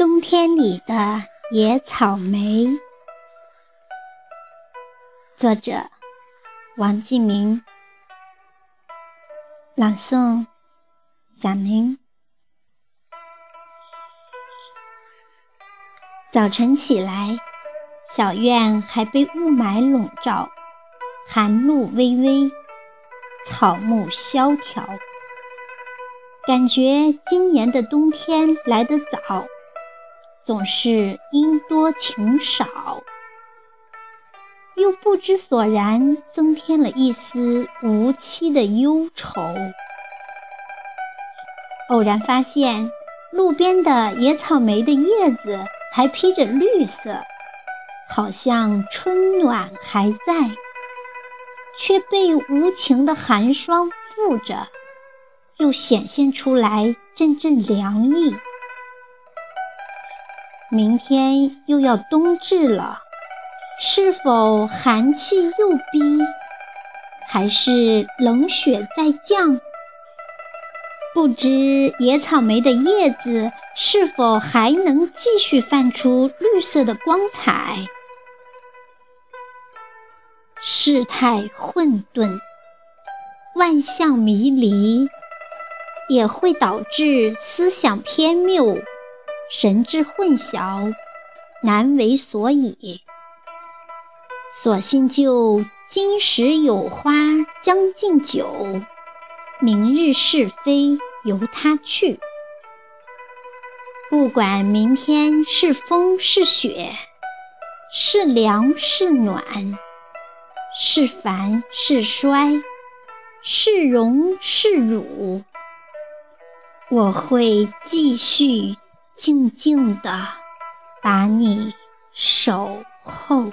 冬天里的野草莓，作者王继明，朗诵小宁。早晨起来，小院还被雾霾笼罩，寒露微微，草木萧条。感觉今年的冬天来得早，总是阴多晴少，又不知所然，增添了一丝无期的忧愁。偶然发现，路边的野草莓的叶子还披着绿色，好像春暖还在，却被无情的寒霜覆着。又显现出来阵阵凉意。明天又要冬至了，是否寒气又逼，还是冷雪在降？不知野草莓的叶子是否还能继续泛出绿色的光彩？世态混沌，万象迷离。也会导致思想偏谬、神志混淆、难为所以。索性就今时有花将进酒，明日是非由他去。不管明天是风是雪，是凉是暖，是繁是衰，是荣是辱。我会继续静静的把你守候。